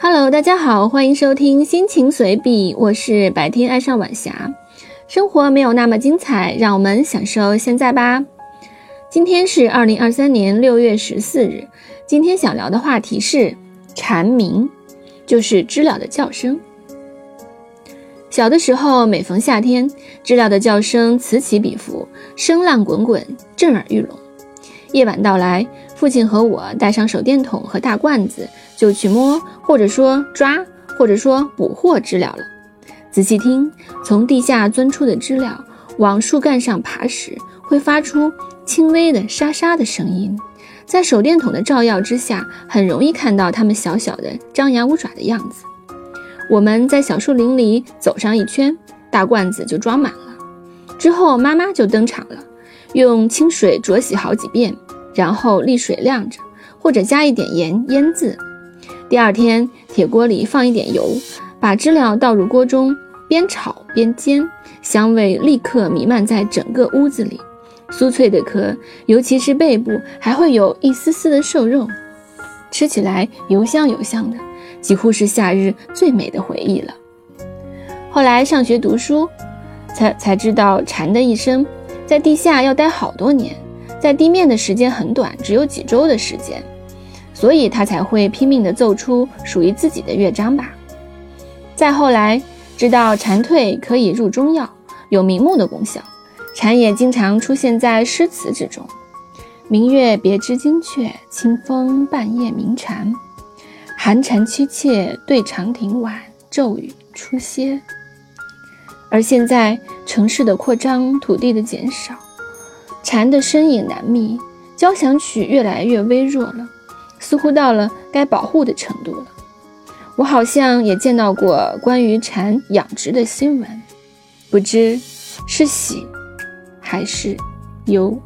Hello，大家好，欢迎收听心情随笔，我是白天爱上晚霞。生活没有那么精彩，让我们享受现在吧。今天是二零二三年六月十四日，今天想聊的话题是蝉鸣，就是知了的叫声。小的时候，每逢夏天，知了的叫声此起彼伏，声浪滚滚，震耳欲聋。夜晚到来，父亲和我带上手电筒和大罐子。就去摸，或者说抓，或者说捕获知了了。仔细听，从地下钻出的知了往树干上爬时，会发出轻微的沙沙的声音。在手电筒的照耀之下，很容易看到它们小小的张牙舞爪的样子。我们在小树林里走上一圈，大罐子就装满了。之后妈妈就登场了，用清水浊洗好几遍，然后沥水晾着，或者加一点盐腌渍。第二天，铁锅里放一点油，把知了倒入锅中，边炒边煎，香味立刻弥漫在整个屋子里。酥脆的壳，尤其是背部，还会有一丝丝的瘦肉，吃起来油香油香的，几乎是夏日最美的回忆了。后来上学读书，才才知道蝉的一生在地下要待好多年，在地面的时间很短，只有几周的时间。所以他才会拼命地奏出属于自己的乐章吧。再后来，知道蝉蜕可以入中药，有明目的功效，蝉也经常出现在诗词之中。明月别枝惊鹊，清风半夜鸣蝉。寒蝉凄切对长亭晚，骤雨初歇。而现在，城市的扩张，土地的减少，蝉的身影难觅，交响曲越来越微弱了。似乎到了该保护的程度了。我好像也见到过关于蝉养殖的新闻，不知是喜还是忧。